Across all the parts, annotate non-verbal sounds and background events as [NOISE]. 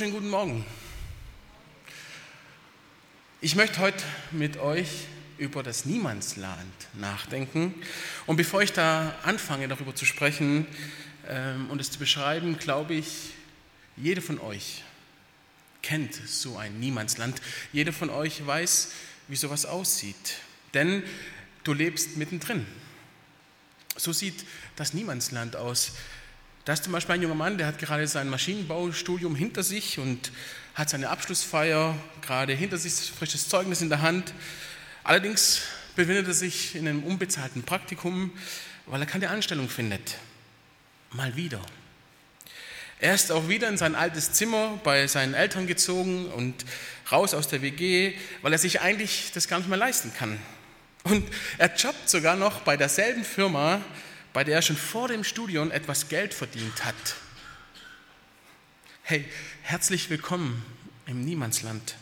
Wunderschönen guten Morgen. Ich möchte heute mit euch über das Niemandsland nachdenken. Und bevor ich da anfange, darüber zu sprechen ähm, und es zu beschreiben, glaube ich, jeder von euch kennt so ein Niemandsland. Jeder von euch weiß, wie sowas aussieht. Denn du lebst mittendrin. So sieht das Niemandsland aus. Da ist zum Beispiel ein junger Mann, der hat gerade sein Maschinenbaustudium hinter sich und hat seine Abschlussfeier gerade hinter sich, frisches Zeugnis in der Hand. Allerdings befindet er sich in einem unbezahlten Praktikum, weil er keine Anstellung findet. Mal wieder. Er ist auch wieder in sein altes Zimmer bei seinen Eltern gezogen und raus aus der WG, weil er sich eigentlich das gar nicht mehr leisten kann. Und er jobbt sogar noch bei derselben Firma, bei der er schon vor dem Studium etwas Geld verdient hat. Hey, herzlich willkommen im Niemandsland.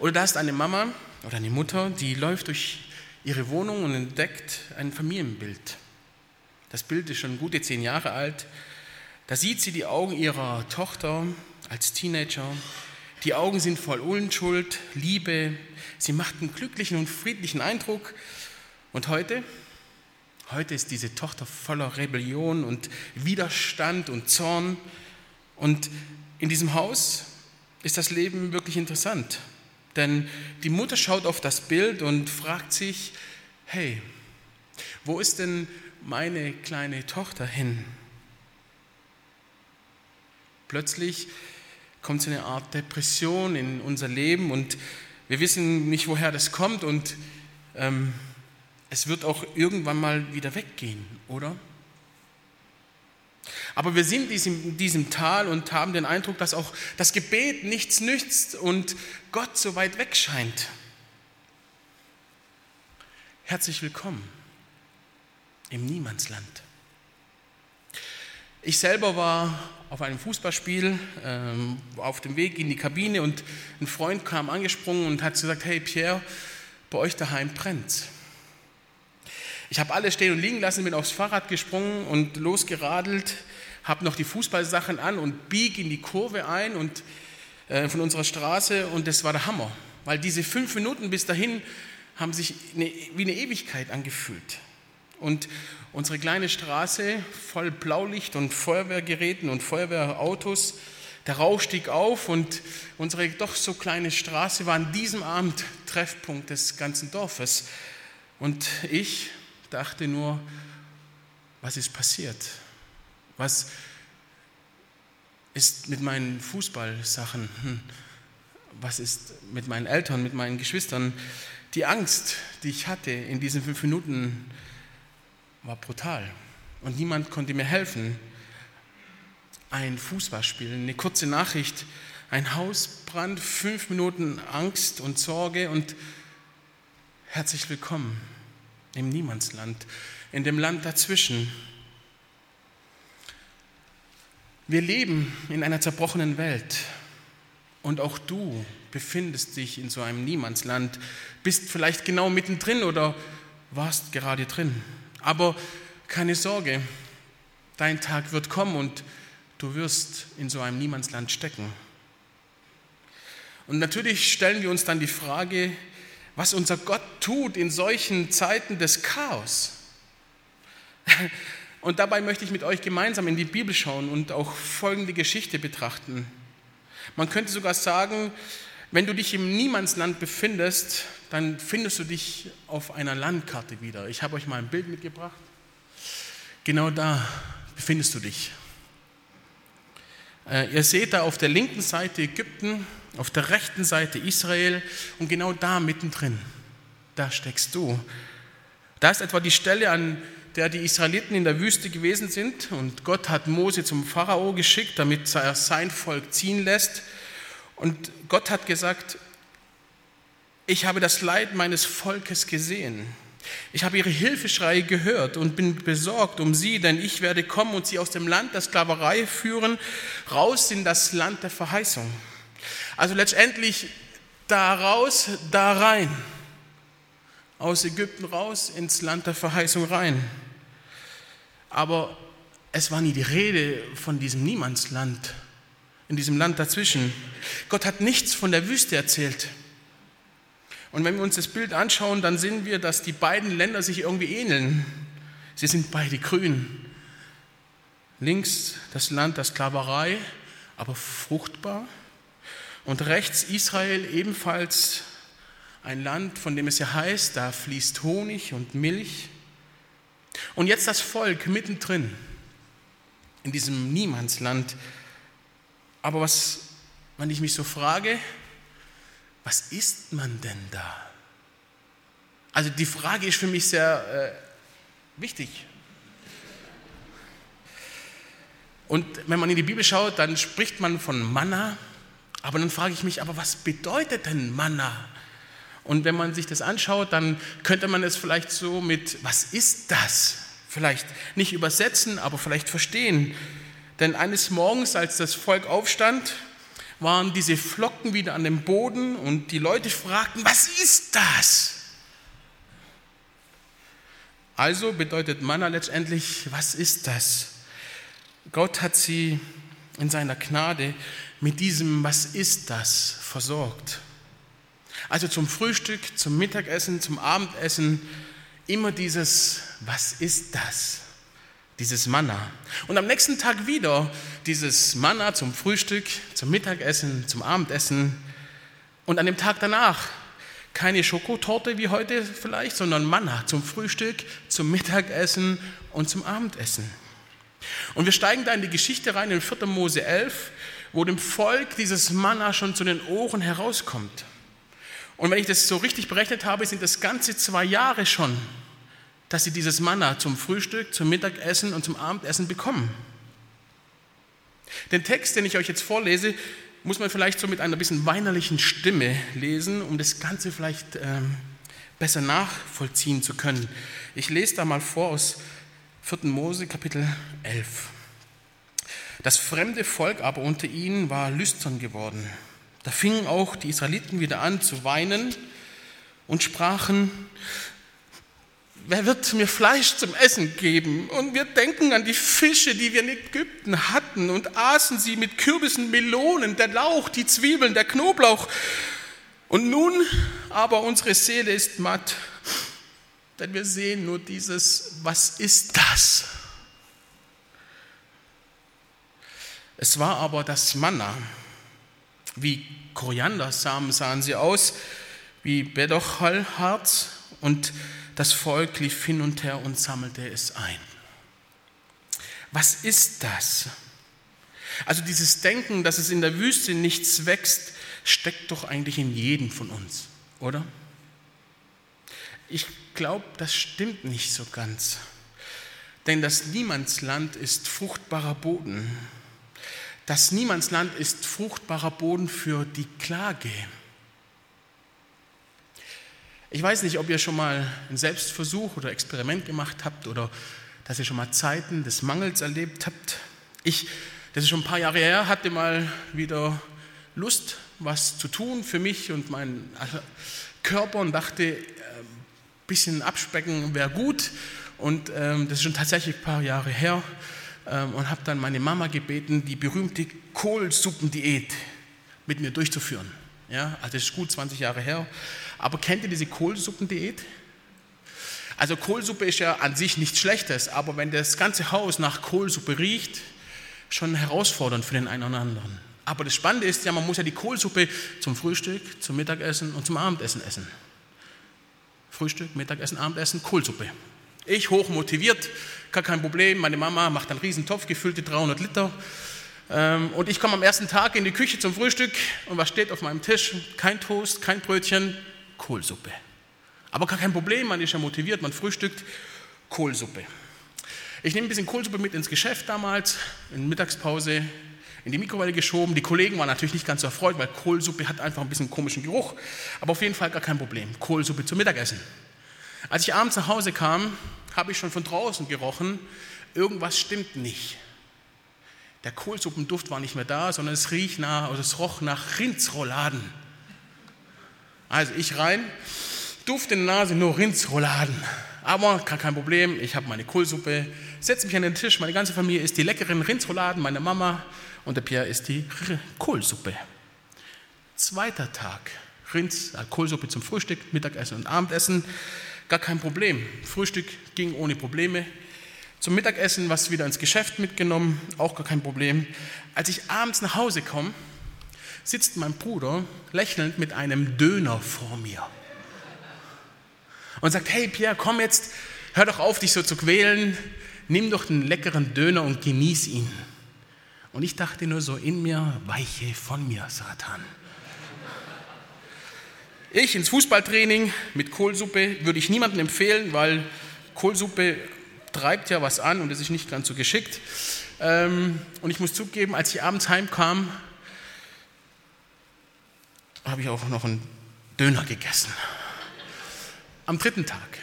Oder da ist eine Mama oder eine Mutter, die läuft durch ihre Wohnung und entdeckt ein Familienbild. Das Bild ist schon gute zehn Jahre alt. Da sieht sie die Augen ihrer Tochter als Teenager. Die Augen sind voll Unschuld, Liebe. Sie macht einen glücklichen und friedlichen Eindruck. Und heute, Heute ist diese Tochter voller Rebellion und Widerstand und Zorn. Und in diesem Haus ist das Leben wirklich interessant. Denn die Mutter schaut auf das Bild und fragt sich, hey, wo ist denn meine kleine Tochter hin? Plötzlich kommt so eine Art Depression in unser Leben und wir wissen nicht, woher das kommt und ähm, es wird auch irgendwann mal wieder weggehen, oder? Aber wir sind in diesem Tal und haben den Eindruck, dass auch das Gebet nichts nützt und Gott so weit weg scheint. Herzlich willkommen im Niemandsland. Ich selber war auf einem Fußballspiel ähm, auf dem Weg in die Kabine und ein Freund kam angesprungen und hat gesagt, hey Pierre, bei euch daheim brennt's. Ich habe alles stehen und liegen lassen, bin aufs Fahrrad gesprungen und losgeradelt, habe noch die Fußballsachen an und bieg in die Kurve ein und äh, von unserer Straße und das war der Hammer, weil diese fünf Minuten bis dahin haben sich eine, wie eine Ewigkeit angefühlt. Und unsere kleine Straße voll Blaulicht und Feuerwehrgeräten und Feuerwehrautos, der Rauch stieg auf und unsere doch so kleine Straße war an diesem Abend Treffpunkt des ganzen Dorfes. Und ich dachte nur, was ist passiert? Was ist mit meinen Fußballsachen? Hm. Was ist mit meinen Eltern, mit meinen Geschwistern? Die Angst, die ich hatte in diesen fünf Minuten, war brutal. Und niemand konnte mir helfen. Ein Fußballspiel, eine kurze Nachricht, ein Hausbrand, fünf Minuten Angst und Sorge und herzlich willkommen im Niemandsland, in dem Land dazwischen. Wir leben in einer zerbrochenen Welt und auch du befindest dich in so einem Niemandsland, bist vielleicht genau mittendrin oder warst gerade drin. Aber keine Sorge, dein Tag wird kommen und du wirst in so einem Niemandsland stecken. Und natürlich stellen wir uns dann die Frage, was unser Gott tut in solchen Zeiten des Chaos. [LAUGHS] Und dabei möchte ich mit euch gemeinsam in die Bibel schauen und auch folgende Geschichte betrachten. Man könnte sogar sagen, wenn du dich im Niemandsland befindest, dann findest du dich auf einer Landkarte wieder. Ich habe euch mal ein Bild mitgebracht. Genau da befindest du dich. Äh, ihr seht da auf der linken Seite Ägypten, auf der rechten Seite Israel und genau da mittendrin, da steckst du. Da ist etwa die Stelle, an der die Israeliten in der Wüste gewesen sind. Und Gott hat Mose zum Pharao geschickt, damit er sein Volk ziehen lässt. Und Gott hat gesagt, ich habe das Leid meines Volkes gesehen. Ich habe ihre Hilfeschreie gehört und bin besorgt um sie, denn ich werde kommen und sie aus dem Land der Sklaverei führen, raus in das Land der Verheißung. Also letztendlich da raus, da rein. Aus Ägypten raus ins Land der Verheißung rein. Aber es war nie die Rede von diesem Niemandsland, in diesem Land dazwischen. Gott hat nichts von der Wüste erzählt. Und wenn wir uns das Bild anschauen, dann sehen wir, dass die beiden Länder sich irgendwie ähneln. Sie sind beide grün. Links das Land der Sklaverei, aber fruchtbar. Und rechts Israel ebenfalls ein Land, von dem es ja heißt, da fließt Honig und Milch. Und jetzt das Volk mittendrin in diesem Niemandsland. Aber was, wenn ich mich so frage, was isst man denn da? Also die Frage ist für mich sehr äh, wichtig. Und wenn man in die Bibel schaut, dann spricht man von Manna, aber dann frage ich mich, aber was bedeutet denn Manna? Und wenn man sich das anschaut, dann könnte man es vielleicht so mit, was ist das? Vielleicht nicht übersetzen, aber vielleicht verstehen. Denn eines Morgens, als das Volk aufstand, waren diese Flocken wieder an dem Boden und die Leute fragten, was ist das? Also bedeutet Manna letztendlich, was ist das? Gott hat sie in seiner Gnade mit diesem Was ist das versorgt. Also zum Frühstück, zum Mittagessen, zum Abendessen immer dieses Was ist das? dieses Manna. Und am nächsten Tag wieder dieses Manna zum Frühstück, zum Mittagessen, zum Abendessen. Und an dem Tag danach keine Schokotorte wie heute vielleicht, sondern Manna zum Frühstück, zum Mittagessen und zum Abendessen. Und wir steigen da in die Geschichte rein in 4. Mose 11, wo dem Volk dieses Manna schon zu den Ohren herauskommt. Und wenn ich das so richtig berechnet habe, sind das ganze zwei Jahre schon dass sie dieses Manna zum Frühstück, zum Mittagessen und zum Abendessen bekommen. Den Text, den ich euch jetzt vorlese, muss man vielleicht so mit einer bisschen weinerlichen Stimme lesen, um das Ganze vielleicht ähm, besser nachvollziehen zu können. Ich lese da mal vor aus 4. Mose Kapitel 11. Das fremde Volk aber unter ihnen war lüstern geworden. Da fingen auch die Israeliten wieder an zu weinen und sprachen, wer wird mir Fleisch zum Essen geben? Und wir denken an die Fische, die wir in Ägypten hatten und aßen sie mit Kürbissen, Melonen, der Lauch, die Zwiebeln, der Knoblauch. Und nun aber unsere Seele ist matt, denn wir sehen nur dieses, was ist das? Es war aber das Manna. Wie Koriandersamen sahen sie aus, wie Bedochalharz und das Volk lief hin und her und sammelte es ein. Was ist das? Also dieses Denken, dass es in der Wüste nichts wächst, steckt doch eigentlich in jedem von uns, oder? Ich glaube, das stimmt nicht so ganz. Denn das Niemandsland ist fruchtbarer Boden. Das Niemandsland ist fruchtbarer Boden für die Klage. Ich weiß nicht, ob ihr schon mal einen Selbstversuch oder Experiment gemacht habt oder dass ihr schon mal Zeiten des Mangels erlebt habt. Ich, das ist schon ein paar Jahre her, hatte mal wieder Lust, was zu tun für mich und meinen Körper und dachte, ein äh, bisschen abspecken wäre gut. Und ähm, das ist schon tatsächlich ein paar Jahre her. Ähm, und habe dann meine Mama gebeten, die berühmte Kohlsuppendiät mit mir durchzuführen. Ja, also das ist gut 20 Jahre her. Aber kennt ihr diese Kohlsuppendiät? Also Kohlsuppe ist ja an sich nichts Schlechtes, aber wenn das ganze Haus nach Kohlsuppe riecht, schon herausfordernd für den einen oder anderen. Aber das Spannende ist ja, man muss ja die Kohlsuppe zum Frühstück, zum Mittagessen und zum Abendessen essen. Frühstück, Mittagessen, Abendessen, Kohlsuppe. Ich hoch motiviert, gar kein Problem. Meine Mama macht einen riesen Topf, gefüllte 300 Liter. Ähm, und ich komme am ersten Tag in die Küche zum Frühstück und was steht auf meinem Tisch? Kein Toast, kein Brötchen, Kohlsuppe. Aber gar kein Problem, man ist ja motiviert, man frühstückt Kohlsuppe. Ich nehme ein bisschen Kohlsuppe mit ins Geschäft damals, in Mittagspause, in die Mikrowelle geschoben. Die Kollegen waren natürlich nicht ganz so erfreut, weil Kohlsuppe hat einfach ein bisschen komischen Geruch. Aber auf jeden Fall gar kein Problem. Kohlsuppe zum Mittagessen. Als ich abends nach Hause kam, habe ich schon von draußen gerochen, irgendwas stimmt nicht. Der Kohlsuppenduft war nicht mehr da, sondern es riecht nach, also es roch nach Rindsrouladen. Also ich rein, Duft in der Nase, nur Rindsrouladen. Aber kein Problem, ich habe meine Kohlsuppe, setze mich an den Tisch, meine ganze Familie isst die leckeren Rindsrouladen, meine Mama und der Pierre isst die Kohlsuppe. Zweiter Tag, Rinds, äh, Kohlsuppe zum Frühstück, Mittagessen und Abendessen, gar kein Problem. Frühstück ging ohne Probleme. Zum Mittagessen was wieder ins Geschäft mitgenommen, auch gar kein Problem. Als ich abends nach Hause komme, sitzt mein Bruder lächelnd mit einem Döner vor mir und sagt, hey Pierre, komm jetzt, hör doch auf, dich so zu quälen, nimm doch den leckeren Döner und genieß ihn. Und ich dachte nur so in mir, weiche von mir, Satan. Ich ins Fußballtraining mit Kohlsuppe würde ich niemandem empfehlen, weil Kohlsuppe treibt ja was an und es ist nicht ganz so geschickt. Ähm, und ich muss zugeben, als ich abends heimkam, habe ich auch noch einen Döner gegessen. Am dritten Tag,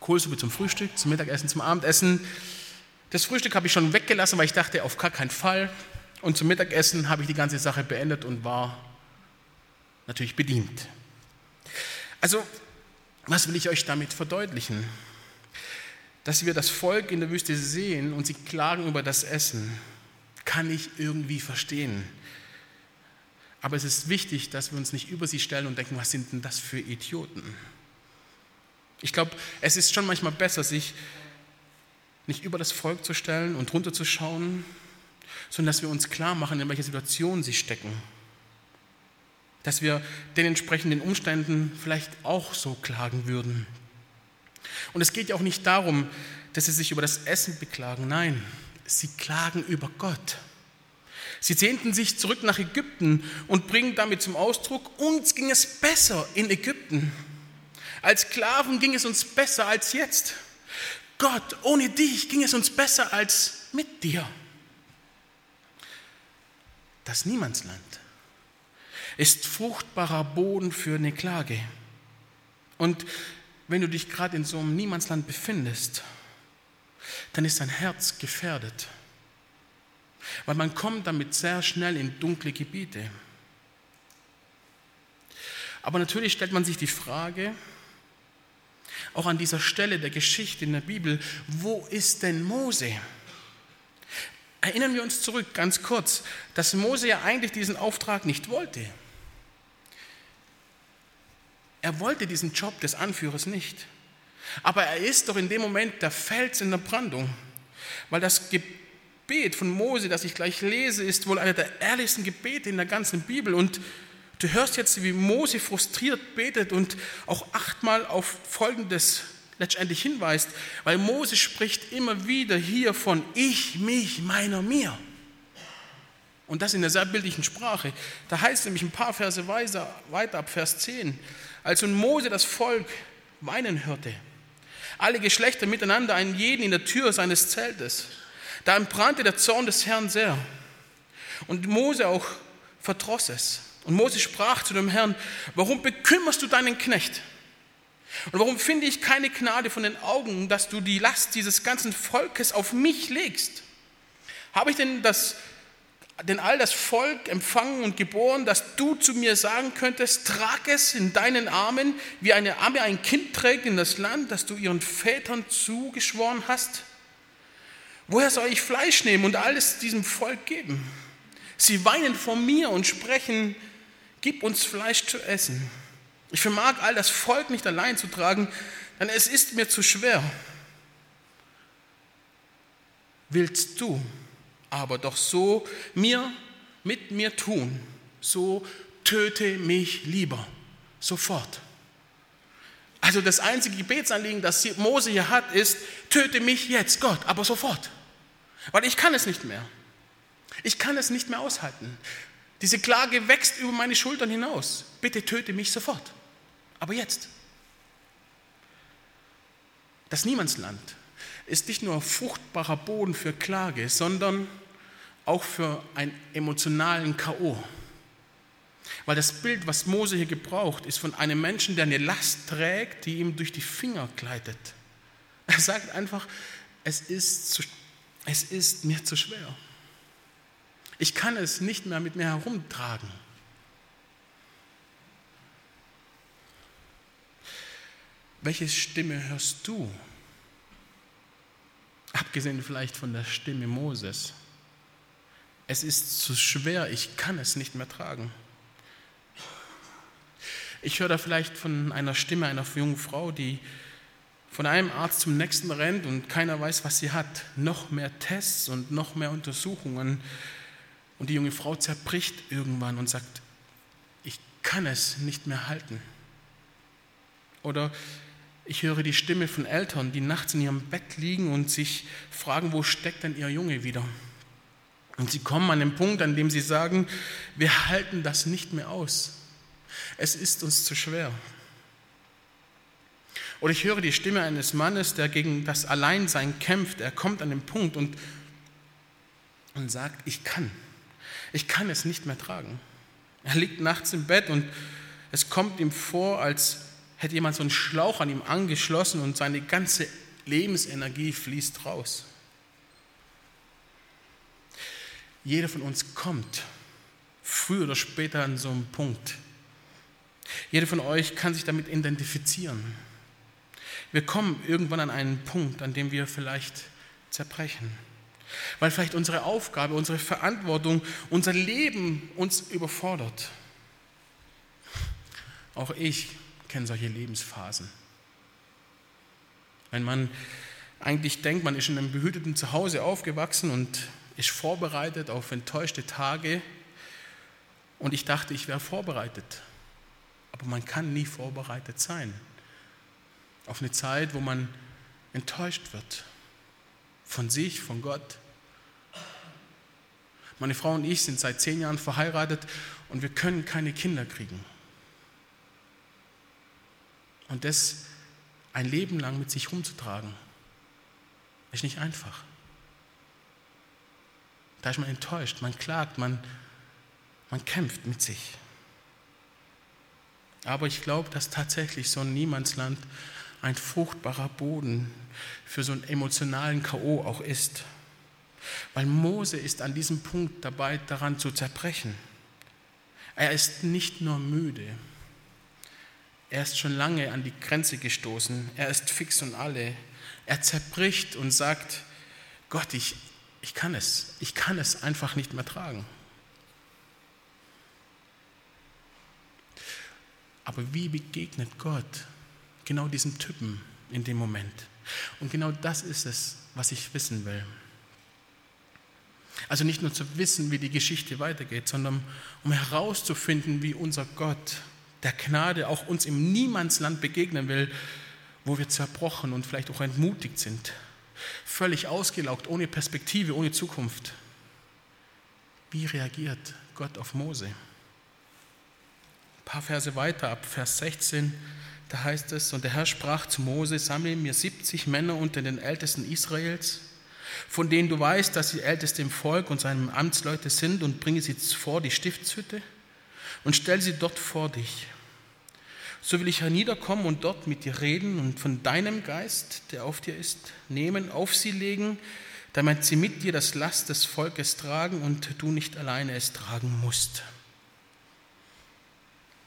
Kohlsuppe zum Frühstück, zum Mittagessen, zum Abendessen. Das Frühstück habe ich schon weggelassen, weil ich dachte, auf gar keinen Fall. Und zum Mittagessen habe ich die ganze Sache beendet und war natürlich bedient. Also, was will ich euch damit verdeutlichen? dass wir das Volk in der Wüste sehen und sie klagen über das Essen, kann ich irgendwie verstehen. Aber es ist wichtig, dass wir uns nicht über sie stellen und denken, was sind denn das für Idioten? Ich glaube, es ist schon manchmal besser, sich nicht über das Volk zu stellen und runterzuschauen, sondern dass wir uns klar machen, in welcher Situation sie stecken. Dass wir den entsprechenden Umständen vielleicht auch so klagen würden. Und es geht ja auch nicht darum, dass sie sich über das Essen beklagen. Nein, sie klagen über Gott. Sie sehnten sich zurück nach Ägypten und bringen damit zum Ausdruck, uns ging es besser in Ägypten. Als Sklaven ging es uns besser als jetzt. Gott, ohne dich ging es uns besser als mit dir. Das Niemandsland ist fruchtbarer Boden für eine Klage. Und wenn du dich gerade in so einem Niemandsland befindest, dann ist dein Herz gefährdet. Weil man kommt damit sehr schnell in dunkle Gebiete. Aber natürlich stellt man sich die Frage, auch an dieser Stelle der Geschichte in der Bibel, wo ist denn Mose? Erinnern wir uns zurück, ganz kurz, dass Mose ja eigentlich diesen Auftrag nicht wollte. Er wollte diesen Job des Anführers nicht. Aber er ist doch in dem Moment der Fels in der Brandung, weil das Gebet von Mose, das ich gleich lese, ist wohl einer der ehrlichsten Gebete in der ganzen Bibel. Und du hörst jetzt, wie Mose frustriert betet und auch achtmal auf Folgendes letztendlich hinweist, weil Mose spricht immer wieder hier von ich, mich, meiner, mir. Und das in der sehr bildlichen Sprache. Da heißt nämlich ein paar Verse weiter, weiter ab Vers 10, als nun Mose das Volk weinen hörte, alle Geschlechter miteinander, einen jeden in der Tür seines Zeltes, da entbrannte der Zorn des Herrn sehr. Und Mose auch verdross es. Und Mose sprach zu dem Herrn, warum bekümmerst du deinen Knecht? Und warum finde ich keine Gnade von den Augen, dass du die Last dieses ganzen Volkes auf mich legst? Habe ich denn das denn all das Volk empfangen und geboren, dass du zu mir sagen könntest, trag es in deinen Armen, wie eine Amme ein Kind trägt in das Land, das du ihren Vätern zugeschworen hast? Woher soll ich Fleisch nehmen und alles diesem Volk geben? Sie weinen vor mir und sprechen, gib uns Fleisch zu essen. Ich vermag all das Volk nicht allein zu tragen, denn es ist mir zu schwer. Willst du aber doch so mir mit mir tun, so töte mich lieber sofort. Also das einzige Gebetsanliegen, das Mose hier hat, ist, töte mich jetzt, Gott, aber sofort. Weil ich kann es nicht mehr. Ich kann es nicht mehr aushalten. Diese Klage wächst über meine Schultern hinaus. Bitte töte mich sofort. Aber jetzt. Das Niemandsland ist nicht nur fruchtbarer Boden für Klage, sondern auch für einen emotionalen K.O. Weil das Bild, was Mose hier gebraucht, ist von einem Menschen, der eine Last trägt, die ihm durch die Finger gleitet. Er sagt einfach, es ist, zu, es ist mir zu schwer. Ich kann es nicht mehr mit mir herumtragen. Welche Stimme hörst du? Abgesehen vielleicht von der Stimme Moses. Es ist zu schwer, ich kann es nicht mehr tragen. Ich höre da vielleicht von einer Stimme einer jungen Frau, die von einem Arzt zum nächsten rennt und keiner weiß, was sie hat. Noch mehr Tests und noch mehr Untersuchungen. Und die junge Frau zerbricht irgendwann und sagt, ich kann es nicht mehr halten. Oder ich höre die Stimme von Eltern, die nachts in ihrem Bett liegen und sich fragen, wo steckt denn ihr Junge wieder? Und sie kommen an den Punkt, an dem sie sagen, wir halten das nicht mehr aus. Es ist uns zu schwer. Oder ich höre die Stimme eines Mannes, der gegen das Alleinsein kämpft. Er kommt an den Punkt und, und sagt, ich kann. Ich kann es nicht mehr tragen. Er liegt nachts im Bett und es kommt ihm vor, als hätte jemand so einen Schlauch an ihm angeschlossen und seine ganze Lebensenergie fließt raus. Jeder von uns kommt früher oder später an so einen Punkt. Jeder von euch kann sich damit identifizieren. Wir kommen irgendwann an einen Punkt, an dem wir vielleicht zerbrechen, weil vielleicht unsere Aufgabe, unsere Verantwortung, unser Leben uns überfordert. Auch ich kenne solche Lebensphasen. Wenn man eigentlich denkt, man ist in einem behüteten Zuhause aufgewachsen und ist vorbereitet auf enttäuschte Tage und ich dachte, ich wäre vorbereitet. Aber man kann nie vorbereitet sein auf eine Zeit, wo man enttäuscht wird von sich, von Gott. Meine Frau und ich sind seit zehn Jahren verheiratet und wir können keine Kinder kriegen. Und das ein Leben lang mit sich rumzutragen, ist nicht einfach. Da ist man enttäuscht, man klagt, man, man kämpft mit sich. Aber ich glaube, dass tatsächlich so ein Niemandsland ein fruchtbarer Boden für so einen emotionalen K.O. auch ist. Weil Mose ist an diesem Punkt dabei, daran zu zerbrechen. Er ist nicht nur müde, er ist schon lange an die Grenze gestoßen. Er ist fix und alle. Er zerbricht und sagt, Gott, ich, ich kann es. Ich kann es einfach nicht mehr tragen. Aber wie begegnet Gott genau diesem Typen in dem Moment? Und genau das ist es, was ich wissen will. Also nicht nur zu wissen, wie die Geschichte weitergeht, sondern um herauszufinden, wie unser Gott der Gnade auch uns im Niemandsland begegnen will, wo wir zerbrochen und vielleicht auch entmutigt sind, völlig ausgelaugt, ohne Perspektive, ohne Zukunft. Wie reagiert Gott auf Mose? Ein paar Verse weiter, ab Vers 16, da heißt es, und der Herr sprach zu Mose, sammle mir 70 Männer unter den Ältesten Israels, von denen du weißt, dass sie Älteste im Volk und seinem Amtsleute sind, und bringe sie vor die Stiftshütte und stell sie dort vor dich so will ich herniederkommen und dort mit dir reden und von deinem Geist, der auf dir ist, nehmen, auf sie legen, damit sie mit dir das Last des Volkes tragen und du nicht alleine es tragen musst.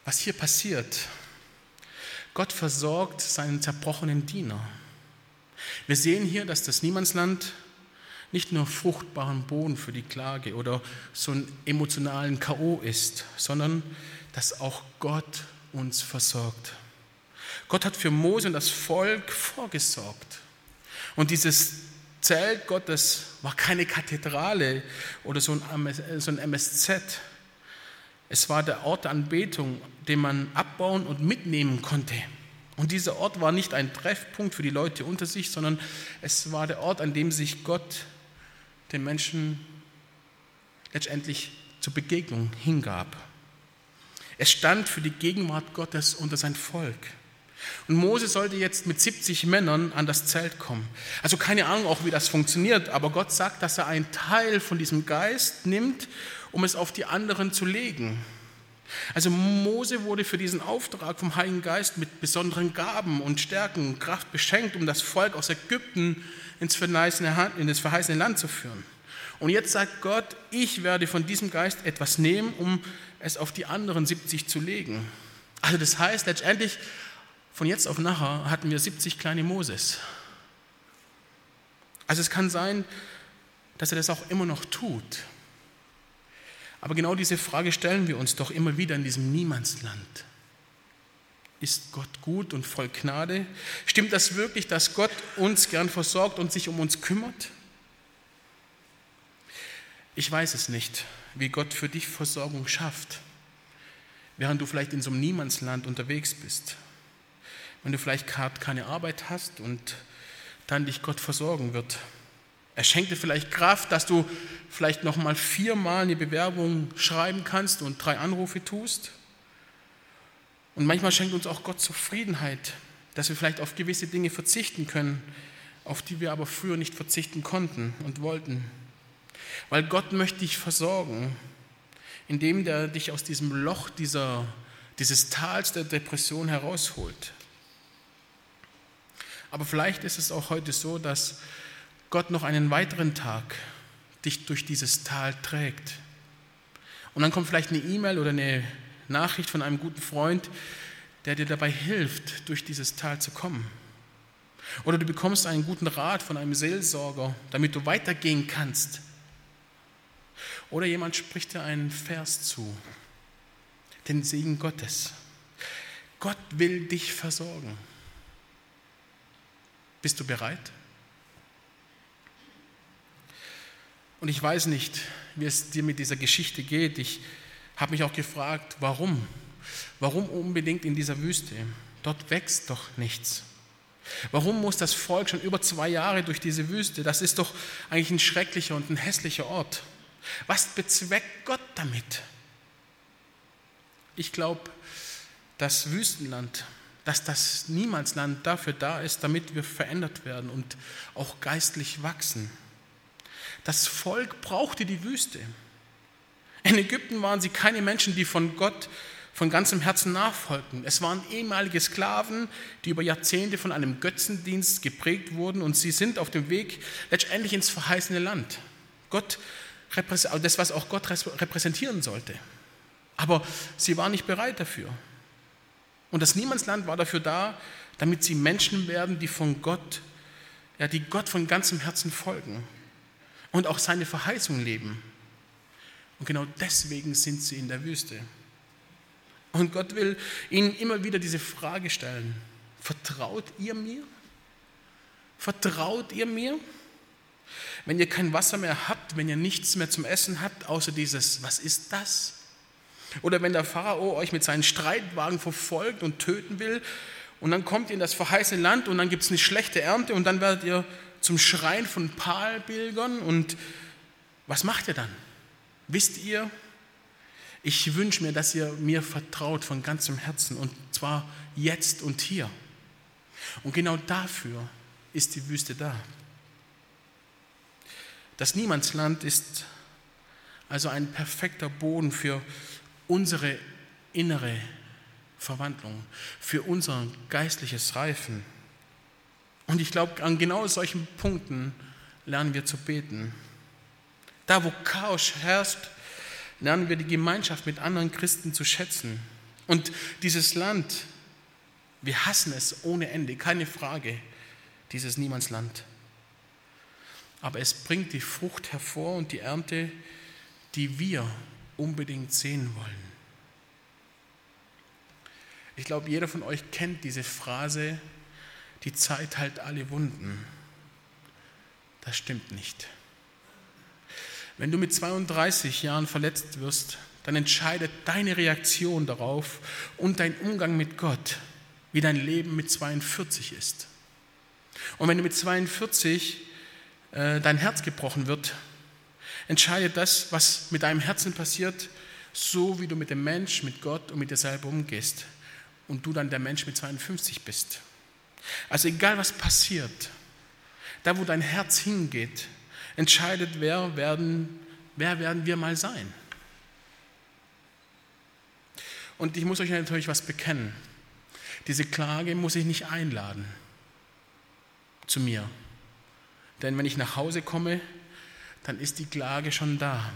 Was hier passiert, Gott versorgt seinen zerbrochenen Diener. Wir sehen hier, dass das Niemandsland nicht nur fruchtbaren Boden für die Klage oder so einen emotionalen K.O. ist, sondern dass auch Gott uns versorgt. Gott hat für Mose und das Volk vorgesorgt. Und dieses Zelt Gottes war keine Kathedrale oder so ein MSZ. Es war der Ort der Anbetung, den man abbauen und mitnehmen konnte. Und dieser Ort war nicht ein Treffpunkt für die Leute unter sich, sondern es war der Ort, an dem sich Gott den Menschen letztendlich zur Begegnung hingab. Es stand für die Gegenwart Gottes unter sein Volk. Und Mose sollte jetzt mit 70 Männern an das Zelt kommen. Also keine Ahnung auch, wie das funktioniert, aber Gott sagt, dass er einen Teil von diesem Geist nimmt, um es auf die anderen zu legen. Also Mose wurde für diesen Auftrag vom Heiligen Geist mit besonderen Gaben und Stärken und Kraft beschenkt, um das Volk aus Ägypten ins verheißene, Land zu führen. Und jetzt sagt Gott, ich werde von diesem Geist etwas nehmen, um es auf die anderen 70 zu legen. Also das heißt, letztendlich von jetzt auf nachher hatten wir 70 kleine Moses. Also es kann sein, dass er das auch immer noch tut. Aber genau diese Frage stellen wir uns doch immer wieder in diesem Niemandsland. Ist Gott gut und voll Gnade? Stimmt das wirklich, dass Gott uns gern versorgt und sich um uns kümmert? Ich weiß es nicht, wie Gott für dich Versorgung schafft, während du vielleicht in so einem Niemandsland unterwegs bist. Wenn du vielleicht gerade keine Arbeit hast und dann dich Gott versorgen wird. Er schenkt dir vielleicht Kraft, dass du vielleicht noch mal viermal eine Bewerbung schreiben kannst und drei Anrufe tust. Und manchmal schenkt uns auch Gott Zufriedenheit, dass wir vielleicht auf gewisse Dinge verzichten können, auf die wir aber früher nicht verzichten konnten und wollten. Weil Gott möchte dich versorgen, indem er dich aus diesem Loch dieser, dieses Tals der Depression herausholt. Aber vielleicht ist es auch heute so, dass Gott noch einen weiteren Tag dich durch dieses Tal trägt. Und dann kommt vielleicht eine E-Mail oder eine Nachricht von einem guten Freund, der dir dabei hilft, durch dieses Tal zu kommen. Oder du bekommst einen guten Rat von einem Seelsorger, damit du weitergehen kannst. Oder jemand spricht dir einen Vers zu, den Segen Gottes. Gott will dich versorgen. Bist du bereit? Und ich weiß nicht, wie es dir mit dieser Geschichte geht. Ich habe mich auch gefragt, warum? Warum unbedingt in dieser Wüste? Dort wächst doch nichts. Warum muss das Volk schon über zwei Jahre durch diese Wüste? Das ist doch eigentlich ein schrecklicher und ein hässlicher Ort. Was bezweckt Gott damit? Ich glaube, das Wüstenland, dass das Niemandsland dafür da ist, damit wir verändert werden und auch geistlich wachsen. Das Volk brauchte die Wüste. In Ägypten waren sie keine Menschen, die von Gott von ganzem Herzen nachfolgten. Es waren ehemalige Sklaven, die über Jahrzehnte von einem Götzendienst geprägt wurden und sie sind auf dem Weg letztendlich ins verheißene Land. Gott, das, was auch Gott repräsentieren sollte. Aber sie waren nicht bereit dafür. Und das Niemandsland war dafür da, damit sie Menschen werden, die von Gott, ja, die Gott von ganzem Herzen folgen und auch seine Verheißung leben. Und genau deswegen sind sie in der Wüste. Und Gott will ihnen immer wieder diese Frage stellen. Vertraut ihr mir? Vertraut ihr mir? Wenn ihr kein Wasser mehr habt, wenn ihr nichts mehr zum Essen habt, außer dieses, was ist das? Oder wenn der Pharao euch mit seinen Streitwagen verfolgt und töten will, und dann kommt ihr in das verheißene Land und dann gibt es eine schlechte Ernte und dann werdet ihr zum Schrein von Palbilgern und was macht ihr dann? Wisst ihr, ich wünsche mir, dass ihr mir vertraut von ganzem Herzen und zwar jetzt und hier. Und genau dafür ist die Wüste da. Das Niemandsland ist also ein perfekter Boden für unsere innere Verwandlung, für unser geistliches Reifen. Und ich glaube, an genau solchen Punkten lernen wir zu beten. Da, wo Chaos herrscht, lernen wir die Gemeinschaft mit anderen Christen zu schätzen. Und dieses Land, wir hassen es ohne Ende, keine Frage, dieses Niemandsland. Aber es bringt die Frucht hervor und die Ernte, die wir unbedingt sehen wollen. Ich glaube, jeder von euch kennt diese Phrase, die Zeit heilt alle Wunden. Das stimmt nicht. Wenn du mit 32 Jahren verletzt wirst, dann entscheidet deine Reaktion darauf und dein Umgang mit Gott, wie dein Leben mit 42 ist. Und wenn du mit 42 äh, dein Herz gebrochen wird, entscheidet das, was mit deinem Herzen passiert, so wie du mit dem Mensch, mit Gott und mit dir selber umgehst. und du dann der Mensch mit 52 bist. Also egal was passiert, da wo dein Herz hingeht, entscheidet, wer werden, wer werden wir mal sein. Und ich muss euch natürlich was bekennen. Diese Klage muss ich nicht einladen zu mir. Denn wenn ich nach Hause komme, dann ist die Klage schon da.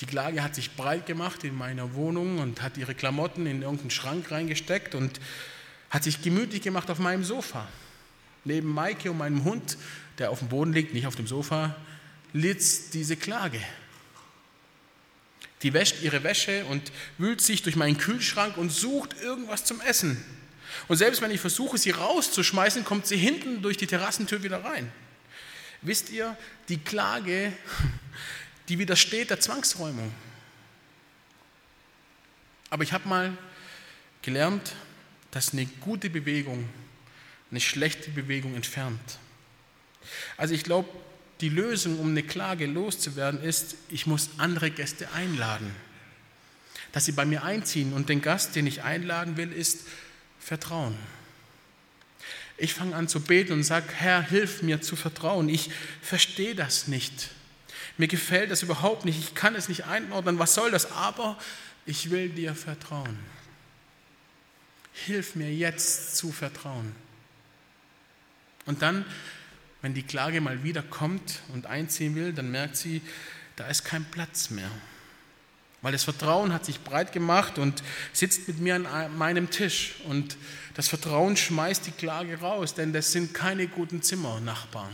Die Klage hat sich breit gemacht in meiner Wohnung und hat ihre Klamotten in irgendeinen Schrank reingesteckt und hat sich gemütlich gemacht auf meinem Sofa. Neben Maike und meinem Hund, der auf dem Boden liegt, nicht auf dem Sofa, litt diese Klage. Die wäscht ihre Wäsche und wühlt sich durch meinen Kühlschrank und sucht irgendwas zum Essen. Und selbst wenn ich versuche, sie rauszuschmeißen, kommt sie hinten durch die Terrassentür wieder rein. Wisst ihr, die Klage [LAUGHS] die widersteht der Zwangsräumung. Aber ich habe mal gelernt, dass eine gute Bewegung eine schlechte Bewegung entfernt. Also ich glaube, die Lösung, um eine Klage loszuwerden, ist, ich muss andere Gäste einladen, dass sie bei mir einziehen. Und den Gast, den ich einladen will, ist Vertrauen. Ich fange an zu beten und sage, Herr, hilf mir zu vertrauen. Ich verstehe das nicht. Mir gefällt das überhaupt nicht, ich kann es nicht einordnen, was soll das? Aber ich will dir vertrauen. Hilf mir jetzt zu vertrauen. Und dann, wenn die Klage mal wieder kommt und einziehen will, dann merkt sie, da ist kein Platz mehr. Weil das Vertrauen hat sich breit gemacht und sitzt mit mir an meinem Tisch. Und das Vertrauen schmeißt die Klage raus, denn das sind keine guten Zimmernachbarn.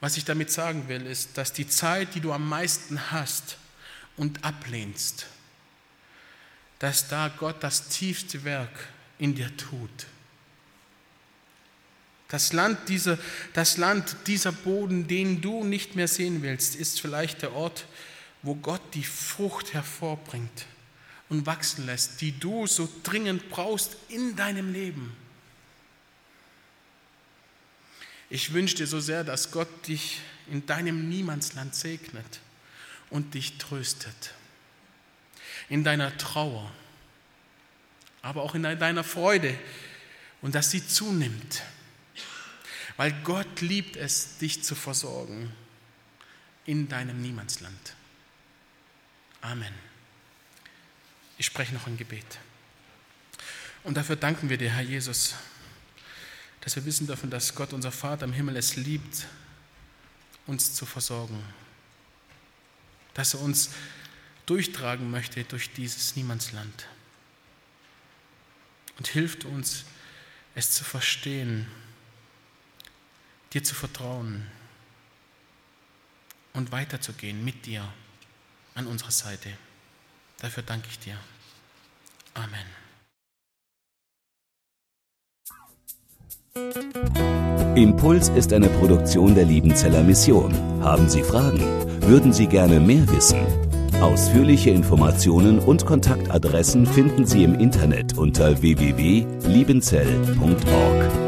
Was ich damit sagen will, ist, dass die Zeit, die du am meisten hast und ablehnst, dass da Gott das tiefste Werk in dir tut. Das Land, dieser, das Land, dieser Boden, den du nicht mehr sehen willst, ist vielleicht der Ort, wo Gott die Frucht hervorbringt und wachsen lässt, die du so dringend brauchst in deinem Leben. Ich wünsche dir so sehr, dass Gott dich in deinem Niemandsland segnet und dich tröstet. In deiner Trauer, aber auch in deiner Freude und dass sie zunimmt. Weil Gott liebt es, dich zu versorgen in deinem Niemandsland. Amen. Ich spreche noch ein Gebet. Und dafür danken wir dir, Herr Jesus dass wir wissen dürfen, dass Gott, unser Vater im Himmel, es liebt, uns zu versorgen. Dass er uns durchtragen möchte durch dieses Niemandsland. Und hilft uns, es zu verstehen, dir zu vertrauen und weiterzugehen mit dir an unserer Seite. Dafür danke ich dir. Amen. Impuls ist eine Produktion der Liebenzeller Mission. Haben Sie Fragen? Würden Sie gerne mehr wissen? Ausführliche Informationen und Kontaktadressen finden Sie im Internet unter www.liebenzell.org.